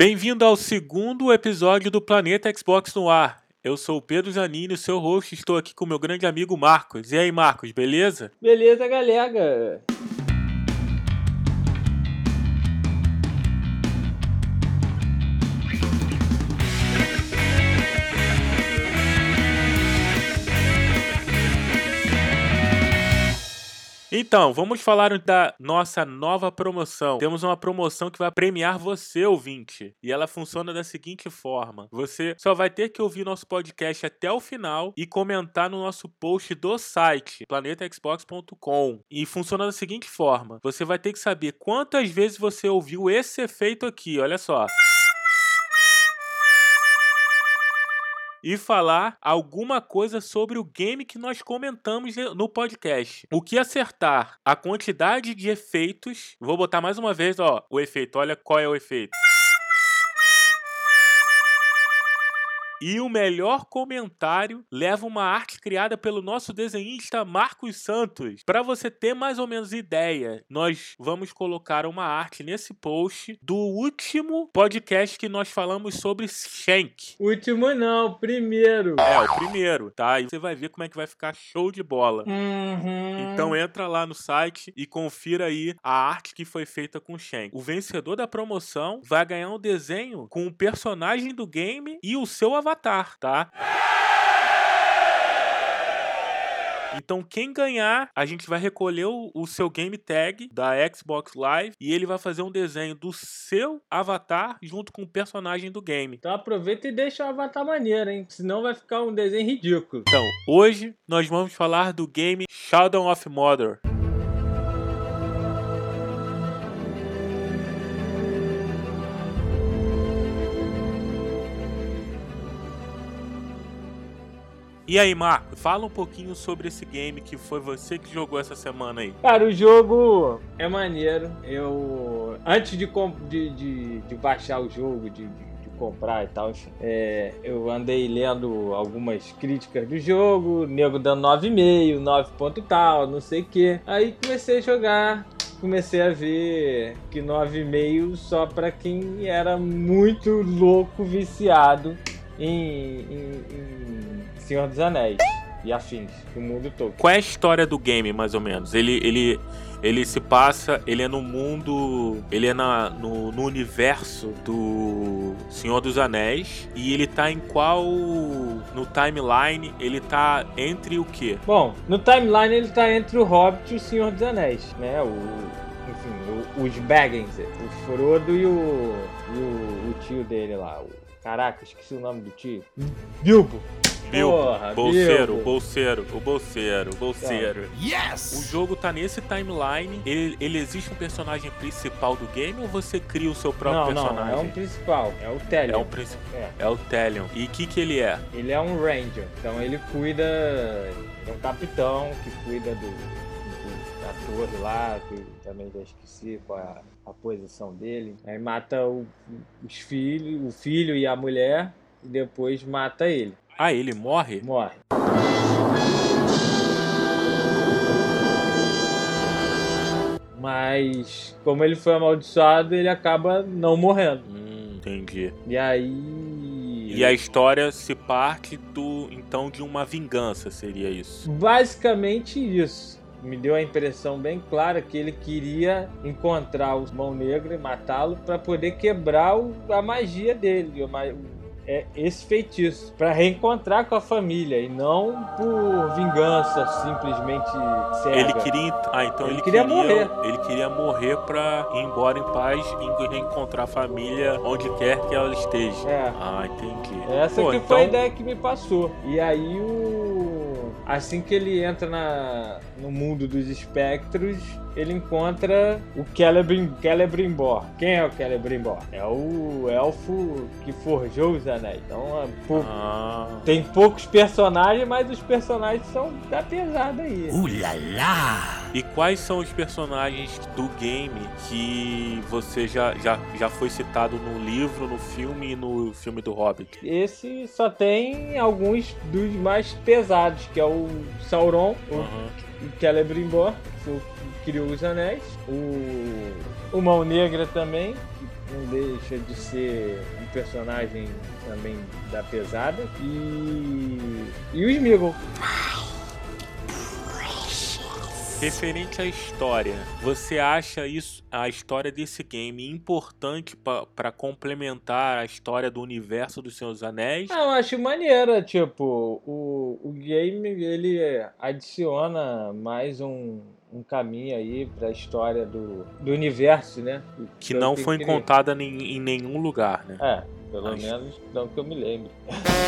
Bem-vindo ao segundo episódio do Planeta Xbox no ar. Eu sou o Pedro Zanini, seu host, estou aqui com meu grande amigo Marcos. E aí, Marcos, beleza? Beleza, galera. Então, vamos falar da nossa nova promoção. Temos uma promoção que vai premiar você, ouvinte. E ela funciona da seguinte forma: você só vai ter que ouvir nosso podcast até o final e comentar no nosso post do site, planetaxbox.com. E funciona da seguinte forma: você vai ter que saber quantas vezes você ouviu esse efeito aqui. Olha só. E falar alguma coisa sobre o game que nós comentamos no podcast. O que acertar a quantidade de efeitos, vou botar mais uma vez, ó, o efeito. Olha qual é o efeito. E o melhor comentário leva uma arte criada pelo nosso desenhista Marcos Santos. Para você ter mais ou menos ideia, nós vamos colocar uma arte nesse post do último podcast que nós falamos sobre Shank. Último não, primeiro. É, o primeiro, tá? E você vai ver como é que vai ficar show de bola. Uhum. Então entra lá no site e confira aí a arte que foi feita com Shank. O vencedor da promoção vai ganhar um desenho com o personagem do game e o seu avatar Avatar, tá? Então, quem ganhar, a gente vai recolher o, o, seu game tag da Xbox Live e ele vai fazer um desenho do seu avatar junto com o personagem do game. Então, aproveita e deixa o avatar maneiro, hein? Senão vai ficar um desenho ridículo. Então, hoje nós vamos falar do game Shadow of Mordor. E aí, Marco, fala um pouquinho sobre esse game que foi você que jogou essa semana aí. Cara, o jogo é maneiro. Eu. Antes de, de, de, de baixar o jogo, de, de comprar e tal, enfim, é, eu andei lendo algumas críticas do jogo, nego dando 9,5, 9 ponto tal, não sei o que. Aí comecei a jogar, comecei a ver que 9,5 só para quem era muito louco, viciado em, em, em Senhor dos Anéis e afins, o mundo todo. Qual é a história do game, mais ou menos? Ele, ele, ele se passa, ele é no mundo, ele é na, no, no universo do Senhor dos Anéis e ele tá em qual no timeline? Ele tá entre o quê? Bom, no timeline ele tá entre o Hobbit e o Senhor dos Anéis, né? O, enfim, o, os Baggins, o Frodo e o, e o, o tio dele lá, o Caraca, esqueci o nome do tio. Bilbo. Bilbo, Porra, bolseiro, Bilbo. bolseiro, o bolseiro, o bolseiro. Yes! O jogo tá nesse timeline. Ele, ele existe um personagem principal do game ou você cria o seu próprio não, personagem? Não, é um principal, é o Telion. É o principal. É. é. o Telion. E o que que ele é? Ele é um ranger. Então ele cuida, é um capitão que cuida do, da torre lá, que também já esqueci qual é a, a posição dele. Aí mata o, os filhos, o filho e a mulher e depois mata ele. Ah, ele morre? Morre. Mas, como ele foi amaldiçoado, ele acaba não morrendo. Hum, entendi. E aí. E a história se parte do então de uma vingança, seria isso? Basicamente isso. Me deu a impressão bem clara que ele queria encontrar o Mão Negra e matá-lo para poder quebrar a magia dele, é esse feitiço para reencontrar com a família e não por vingança simplesmente cega. Ele queria, ah, então ele, ele queria, queria, morrer. Ele queria morrer para ir embora em paz e reencontrar a família onde quer que ela esteja. É. Ah, entendi. Essa Pô, que então... foi a então ideia que me passou. E aí o assim que ele entra na, no mundo dos espectros, ele encontra o Celebrim, Celebrimbor. Quem é o Celebrimbor? É o elfo que forjou os anéis. Então, é pou... ah. tem poucos personagens, mas os personagens são da pesada aí. Ulala! E quais são os personagens do game que você já, já, já foi citado no livro, no filme e no filme do Hobbit? Esse só tem alguns dos mais pesados, que é o Sauron, uhum. o Celebrimbor, que criou os anéis, o, o Mão Negra também, não deixa de ser um personagem também da pesada. E. E o Smeagol. Referente à história, você acha isso a história desse game importante para complementar a história do universo dos Seus Anéis? Ah, eu acho maneira, tipo, o, o game ele adiciona mais um, um caminho aí para a história do, do universo, né? Que não foi contada em, em nenhum lugar, né? É, pelo Acho. menos não que eu me lembre.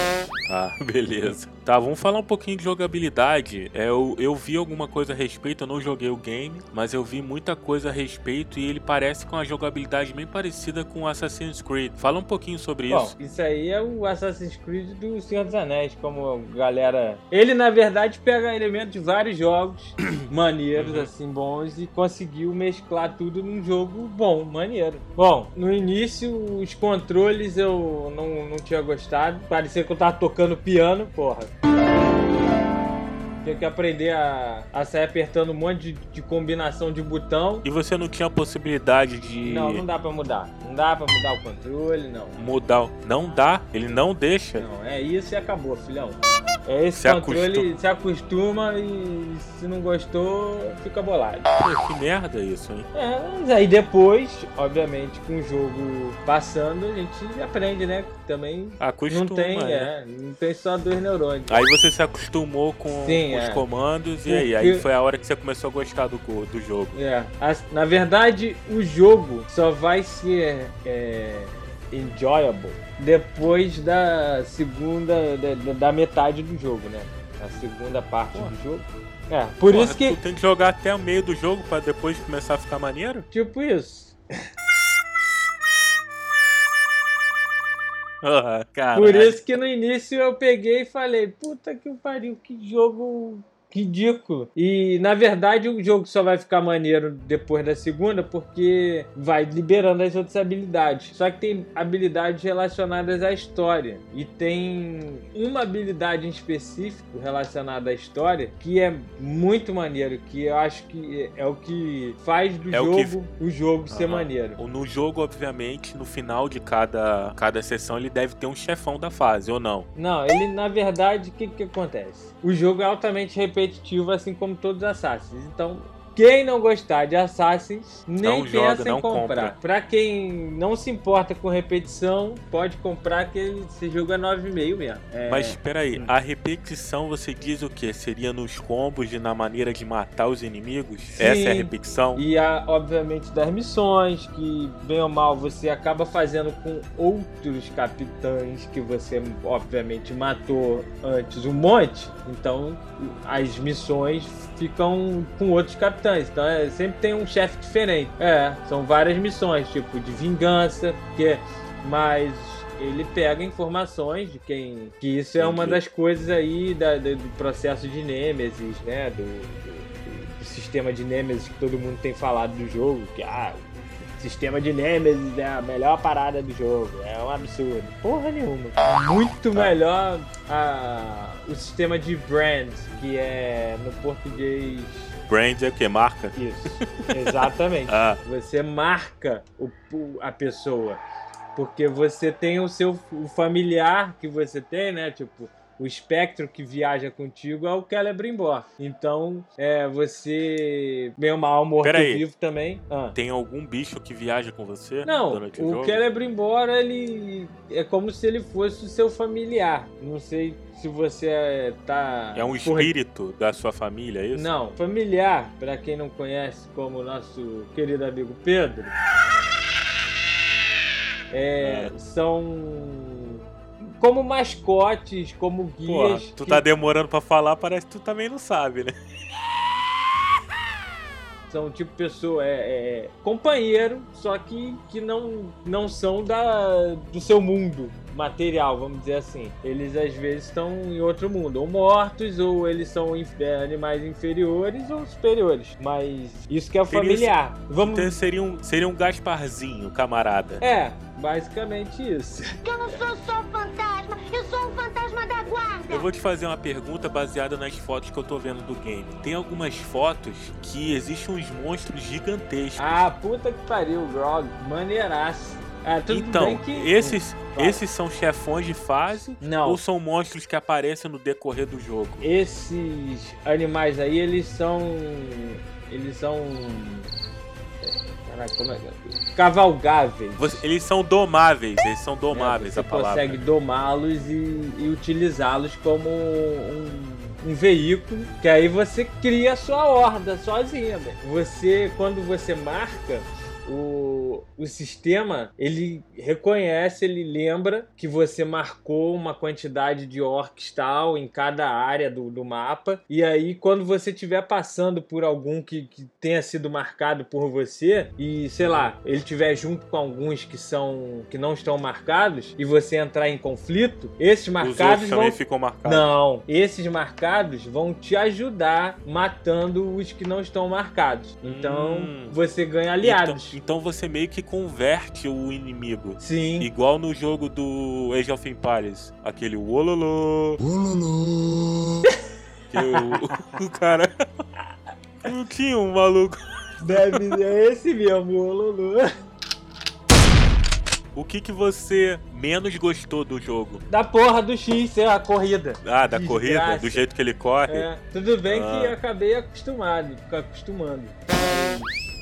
Ah, beleza. Tá, vamos falar um pouquinho de jogabilidade. É, eu, eu vi alguma coisa a respeito, eu não joguei o game, mas eu vi muita coisa a respeito e ele parece com uma jogabilidade bem parecida com Assassin's Creed. Fala um pouquinho sobre Bom, isso. Isso aí é o Assassin's Creed do Senhor dos Anéis, como a galera. Ele, na verdade, pega elementos de vários jogos maneiros, uhum. assim, bons, e conseguiu mesclar tudo num jogo bom, maneiro. Bom, no início, os controles eu não, não tinha gostado. Parecia que eu tava tocando piano, porra. Tinha que aprender a, a sair apertando um monte de, de, combinação de botão. E você não tinha a possibilidade de. Não, não dá pra mudar. Não dá pra mudar o controle, não. Mudar. Não dá? Ele não deixa? Não, é isso e acabou, filhão. É esse se controle, acostuma. se acostuma e se não gostou, fica bolado. Pô, que merda isso, hein? É, mas aí depois, obviamente, com o jogo passando, a gente aprende, né? Também acostuma, não tem, né? é, não tem só dois neurônios. Aí você se acostumou com, Sim, com é. os comandos e aí, aí foi a hora que você começou a gostar do, do jogo. É, na verdade, o jogo só vai ser é, enjoyable depois da segunda, da, da, metade do jogo, né? A segunda parte Porra. do jogo. É, por Porra, isso que. Tu tem que jogar até o meio do jogo para depois começar a ficar maneiro? Tipo isso. Oh, Por isso que no início eu peguei e falei, puta que pariu, que jogo ridículo. E na verdade o jogo só vai ficar maneiro depois da segunda porque vai liberando as outras habilidades. Só que tem habilidades relacionadas à história e tem uma habilidade em específico relacionada à história que é muito maneiro, que eu acho que é o que faz do é jogo o, que... o jogo uhum. ser maneiro. No jogo, obviamente, no final de cada, cada sessão ele deve ter um chefão da fase, ou não? Não, ele na verdade, o que, que acontece? O jogo é altamente repetitivo repetitivo, assim como todos os Assassins. Então, quem não gostar de Assassins, nem não pensa joga, em comprar. Compra. Pra quem não se importa com repetição, pode comprar que esse jogo é 9,5 mesmo. É... Mas espera aí, hum. a repetição você diz o que? Seria nos combos e na maneira de matar os inimigos? Sim. Essa é a repetição? E a, obviamente das missões, que bem ou mal você acaba fazendo com outros capitães que você obviamente matou antes um monte. Então as missões ficam com outros capitães. Então é, sempre tem um chefe diferente. É, são várias missões, tipo de vingança, que mas ele pega informações de quem. Que isso é uma das coisas aí da, da, do processo de Nemesis, né? Do, do, do, sistema de Nemesis que todo mundo tem falado do jogo, que ah, sistema de Nemesis é a melhor parada do jogo. É um absurdo. Porra nenhuma. Muito melhor a, o sistema de Brand, que é no português. Brand é o que? Marca? Isso, exatamente. ah. Você marca o, a pessoa. Porque você tem o seu o familiar que você tem, né? Tipo, o espectro que viaja contigo é o Celebrimbor. Então, é, você, meio mal morto-vivo também. Ah. Tem algum bicho que viaja com você? Não, o, o Celebrimbor, ele é como se ele fosse o seu familiar. Não sei se você tá. É um espírito da sua família, é isso? Não, familiar, para quem não conhece, como o nosso querido amigo Pedro. É, é. São como mascotes, como guias. Pô, tu que... tá demorando para falar, parece que tu também não sabe, né? São tipo pessoa, é, é, companheiro, só que, que não, não são da, do seu mundo material, vamos dizer assim. Eles às vezes estão em outro mundo, ou mortos, ou eles são é, animais inferiores ou superiores. Mas isso que é familiar. Vamos... Então seria um, seria um Gasparzinho, camarada. É, basicamente isso. Eu não sou só fantasma, eu sou um fantasma da guarda. Eu vou te fazer uma pergunta baseada nas fotos que eu tô vendo do game. Tem algumas fotos que existem uns monstros gigantescos. Ah, puta que pariu, Grog. Maneiraço. Ah, tudo Então, bem que... esses, Esses são chefões de fase Não. ou são monstros que aparecem no decorrer do jogo? Esses animais aí, eles são. Eles são. é, Caraca, como é que é? Cavalgáveis. Você- eles são domáveis, eles são né? domáveis Você a palavra. consegue domá-los e, e utilizá-los como um, um veículo. Que aí você cria a sua horda sozinha, velho. Você, quando você marca. O, o sistema ele reconhece, ele lembra que você marcou uma quantidade de orcs tal em cada área do, do mapa. E aí, quando você estiver passando por algum que, que tenha sido marcado por você, e sei lá, ele estiver junto com alguns que são que não estão marcados, e você entrar em conflito, esses Os marcados outros vão também ficam marcados. não, esses marcados vão te ajudar matando os que não estão marcados. Então Hum. você ganha aliados. Então, então você meio que converte o inimigo. Sim. Igual no jogo do Age of Empires. Aquele Wololo. Que o, o cara. Não tinha um maluco. Deve ser esse mesmo, o Lulu. O que que você menos gostou do jogo? Da porra do X ser a corrida. Ah, da Desgraça. corrida? Do jeito que ele corre? É, tudo bem que Ah. eu acabei acostumado, acostumando.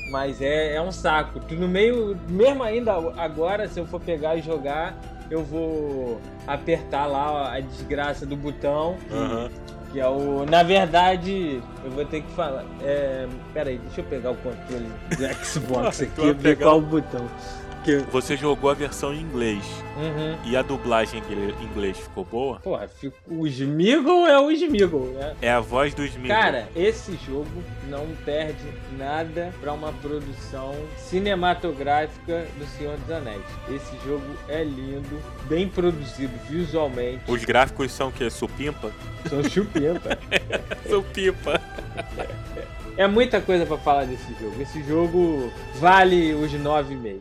Mas, é, é um saco. Tu no meio, mesmo ainda agora, se eu for pegar e jogar, eu vou apertar lá a desgraça do botão. que- Aham. Que é o. Na verdade, eu vou ter que falar. É, pera aí, deixa eu pegar o controle do Xbox aqui e pegar qual o botão. Você jogou a versão em inglês. uhum. E a dublagem em inglês ficou boa? Porra, o Smeagol é o Smeagol, né? É a voz do Smith. Cara, esse jogo não perde nada pra uma produção cinematográfica do Senhor dos Anéis. Esse jogo é lindo, bem produzido visualmente. Os gráficos são o quê? Supimpa? São chupimpa. Supimpa. É muita coisa pra falar desse jogo. Esse jogo vale os 9,5.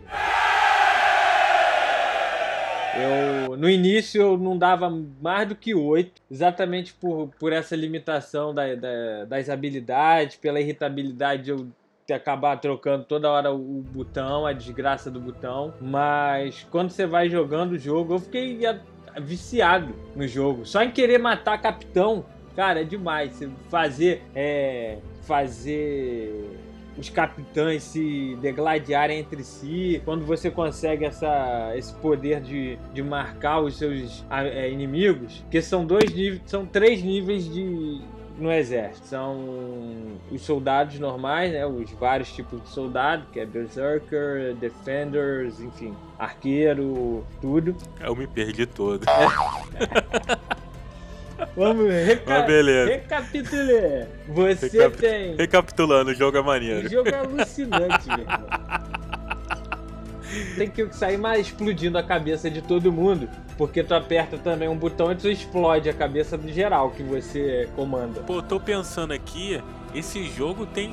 Eu, no início eu não dava mais do que 8, exatamente por, por essa limitação da- da- das habilidades, pela irritabilidade de eu acabar trocando toda hora o botão, a desgraça do botão. Mas quando você vai jogando o jogo, eu fiquei viciado no jogo. Só em querer matar capitão, cara, é demais. Você fazer. É, fazer os capitães se degladiarem entre si, quando você consegue essa, esse poder de, de marcar os seus é, inimigos, que são dois níveis, são três níveis de no exército. São os soldados normais, né, os vários tipos de soldado, que é berserker, defenders, enfim, arqueiro, tudo. Eu me perdi todo. Vamos reca Mas beleza. recapitule. Você Recapi- tem Recapitulando, o jogo é O maneiro. jogo é alucinante, meu irmão. Tem que sair mais explodindo a cabeça de todo mundo, porque tu aperta também um botão e tu explode a cabeça do geral que você comanda. Pô, tô pensando aqui, esse jogo tem.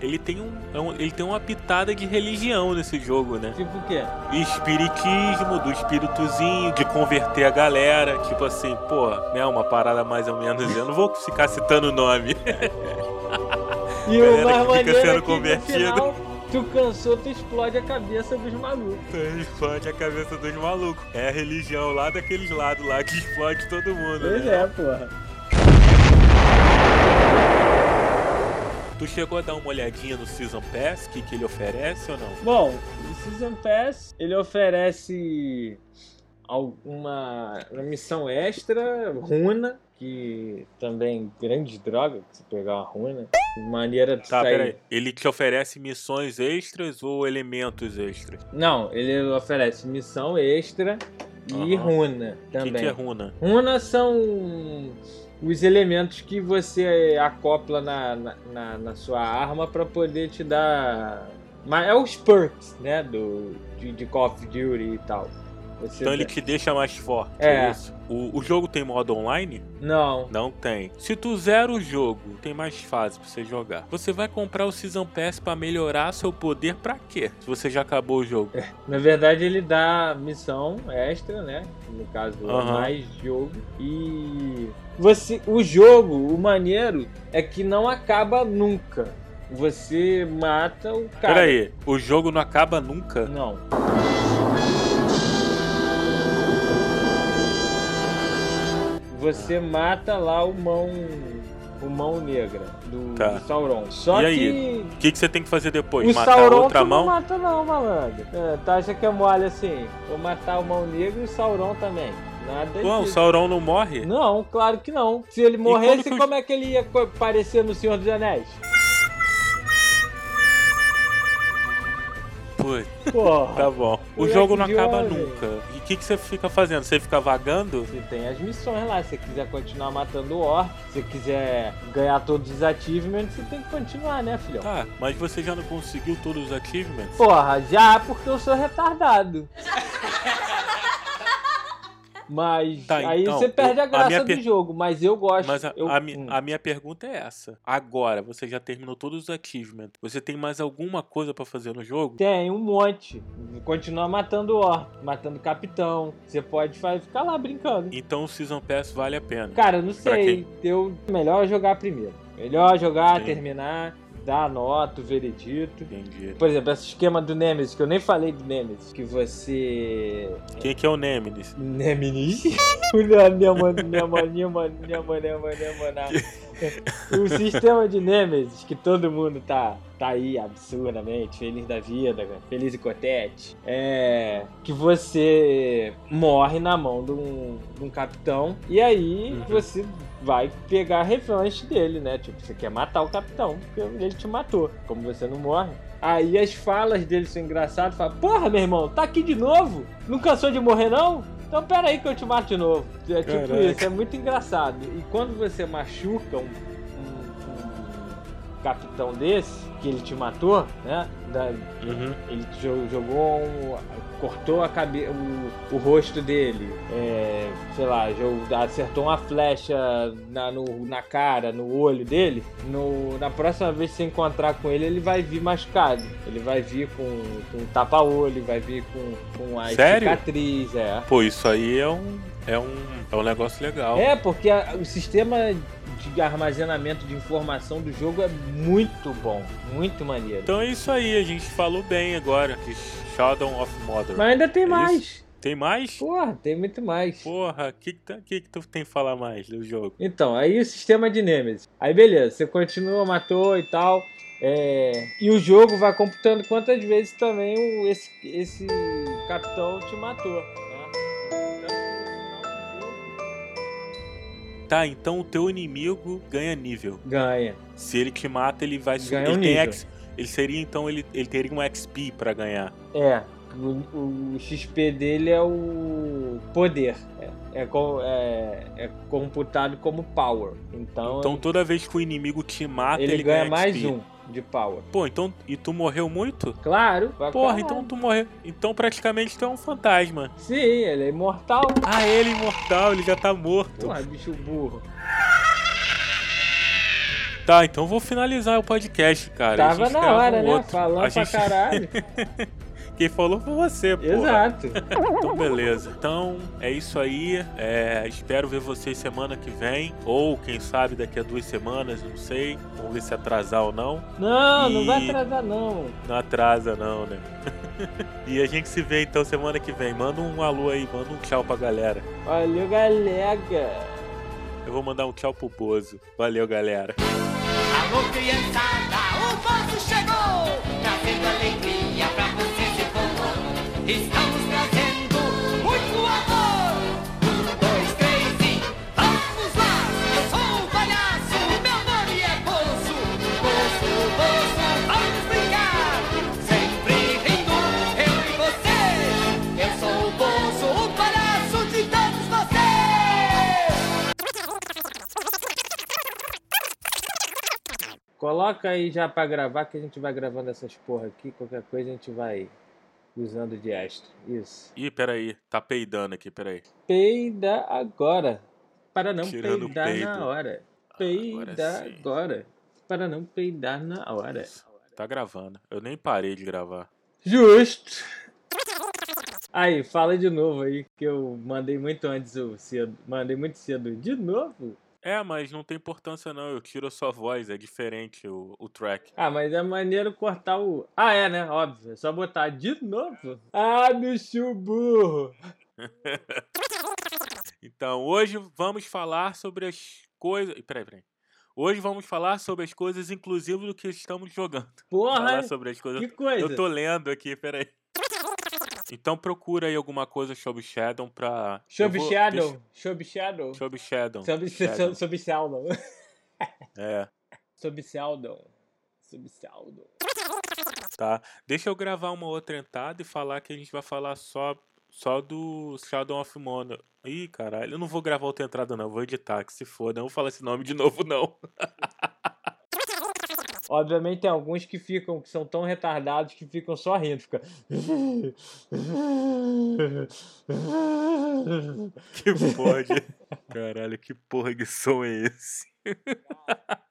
Ele tem, um, é um- ele tem uma pitada de religião nesse jogo, né? Tipo o quê? Espiritismo, do espíritozinho, de converter a galera. Tipo assim, pô, né? Uma parada mais ou menos. Eu não vou ficar citando o nome. E Galera o que mais fica maneiro sendo é que convertido. final, tu cansou, tu explode a cabeça dos malucos. explode a cabeça dos malucos. É a religião lá daqueles lados lá que explode todo mundo. Pois né? é, porra. Tu chegou a dar uma olhadinha no Season Pass, o que, que ele oferece ou não? Bom, o Season Pass, ele oferece alguma uma missão extra, runa, que também grande droga, se pegar uma runa. Maneira de Tá, sair. peraí. Ele te oferece missões extras ou elementos extras? Não, ele oferece missão extra e Aham. runa O que, também. que é runa? Runa são os elementos que você acopla na, na, na- na sua arma para poder te dar. Mas é os perks, né? Do, de, de Call of Duty e tal. Você Então ele dá- te deixa mais forte. É. É. isso? O, o jogo tem modo online? Não. Não tem. Se tu zera o jogo, tem mais fase pra você jogar. Você vai comprar o Season Pass pra melhorar seu poder pra quê? Se você já acabou o jogo. Na verdade, ele dá missão extra, né? No caso, Aham. mais jogo. E você, o jogo, o maneiro é que não acaba nunca. Você mata o cara. Pera aí, o jogo não acaba nunca? Não. Você mata lá o mão. O mão negra do, Tá. do Sauron. Só E aí? que. O que, que você tem que fazer depois? O Matar Sauron outra mão? não mata não, malandro. É, tu acha que é mole assim? Vou matar o mão negra e o Sauron também. Nada Ué, o. Sauron não morre? Não, claro que não. Se ele morresse, que como é que ele ia aparecer no Senhor dos Anéis? Putz, Porra. tá bom. O jogo não acaba nunca. E o que, que você fica fazendo? Você fica vagando? Você tem as missões lá. Se você quiser continuar matando o orc, se você quiser ganhar todos os achievements, você tem que continuar, né, filhão? Tá, mas você já não conseguiu todos os achievements? Porra, já porque eu sou retardado. Mas Tá, aí então, você perde eu- a a graça minha do per- jogo. Mas eu gosto. Mas a, eu, a mi- hum. a minha pergunta é essa. Agora, você já terminou todos os achievements. Você tem mais alguma coisa pra fazer no jogo? Tem um monte. Continua matando orc, matando capitão. Você pode ficar lá brincando. Então o Season Pass vale a pena. Cara, não sei. Eu melhor jogar primeiro. Melhor jogar, Sim. terminar, a nota, o veredito. Entendi. Por exemplo, esse esquema do Nemesis, que eu nem falei do Nemesis, que você. Quem que é o Nemesis? Nemesis? O sistema de Nemesis, que todo mundo tá, tá aí absurdamente, feliz da vida, feliz e cotete, é que você morre na mão de um, de um capitão e aí Uhum. você vai pegar a revanche dele, né? Tipo, você quer matar o capitão, porque ele te matou. Como você não morre. Aí as falas dele são engraçadas, fala, porra, meu irmão, tá aqui de novo? Não cansou de morrer, não? Então pera aí que eu te mato de novo. É tipo Caraca. isso, é muito engraçado. E quando você machuca um, um- um capitão desse, que ele te matou, né? Da- Uhum. ele jo- jogou um. cortou a cabe o, o rosto dele, é, sei lá, jo- acertou uma flecha na, no- na cara, no olho dele. No, na próxima vez que você encontrar com ele, ele vai vir machucado. Ele vai vir com, com tapa-olho, vai vir com, com a Sério? cicatriz, é. Pô, isso aí é um, é um, é um negócio legal. É, porque a- o sistema de armazenamento de informação do jogo é muito bom, muito maneiro. Então é isso aí, a gente falou bem agora de Shadow of Mordor. Mas ainda tem É mais. Tem mais? Porra, tem muito mais. Porra, o que, que, tá- que, que tu tem que falar mais do jogo? Então, aí o sistema de Nemesis. Aí beleza, você continua, matou e tal. é, E o jogo vai computando quantas vezes também o- esse, esse capitão te matou. Tá, então o teu inimigo ganha nível. Ganha. Se ele te mata, ele vai subir. Ganha um Ele nível. X. Ele seria então, ele, ele teria um XP pra ganhar. É. O, o XP dele é o poder. É, é, é- é computado como power. Então, Então toda vez que o inimigo te mata, ele, ele, ganha XP. mais um de power. Pô, então. E tu morreu muito? Claro. pra Porra, caralho. então tu morreu. Então praticamente tu é um fantasma. Sim, ele é imortal. Ah, ele é imortal, ele já tá morto. Porra, bicho burro. Tá, então vou finalizar o podcast, cara. Tava na hora, um né? outro. Falando A pra gente- caralho. Quem falou foi você, pô. Exato. Então, beleza. Então, é isso aí. É, espero ver vocês semana que vem. Ou, quem sabe, daqui a duas semanas, não sei. Vamos ver se atrasar ou não. Não, não E- vai atrasar não. Não atrasa, não, né? e a gente se vê então semana que vem. Manda um alô aí, manda um tchau pra galera. Valeu, galera. Eu vou mandar um tchau pro Bozo. Valeu, galera. Alô, criançada, o povo chegou, trazendo alegria Estamos trazendo muito amor. Um, dois, três e vamos lá! Eu sou o palhaço, meu nome é Bozo. Bozo, Bozo, vamos brincar. Sempre rindo, eu e você. Eu sou o Bozo, o palhaço de todos vocês. Coloca aí já pra gravar que a gente vai gravando essas porra aqui. Qualquer coisa a gente vai usando de extra. Isso. Ih, peraí. Tá peidando aqui, peraí. Peida agora. Para não Tirando peidar peido. na hora. Agora Peida sim. agora. Para não peidar na hora. Tá gravando. Eu nem parei de gravar. Justo. Aí, fala de novo aí, que eu mandei muito antes o cedo. Mandei muito cedo. De novo? É, mas não tem importância não. Eu tiro a sua voz. É diferente o, o track. Ah, mas é maneiro cortar o. Ah, é, né? Óbvio. É só botar de novo. Ah, bicho burro. Então, hoje vamos falar sobre as coisas. Peraí, peraí. Hoje vamos falar sobre as coisas inclusivas do que estamos jogando. Porra, Falar sobre as coisas. que coisa. Eu tô lendo aqui, peraí. Então procura aí alguma coisa sobre Shadow pra. Sobre vou- Shadow. Sobre Shadow. Sobre Shadow. Sobre, Shadow. sobre Sheldon. É, Sobre Sheldon. Sobre Sheldon. tá. Deixa eu gravar uma outra entrada e falar que a gente vai falar só, só do Shadow of Mordor. Ih, caralho, eu não vou gravar outra entrada não, vou editar, que se foda. Eu não vou falar esse nome de novo não. Obviamente tem alguns que ficam, que são tão retardados que ficam só rindo. Fica... Que porra de... Caralho, que porra de som é esse?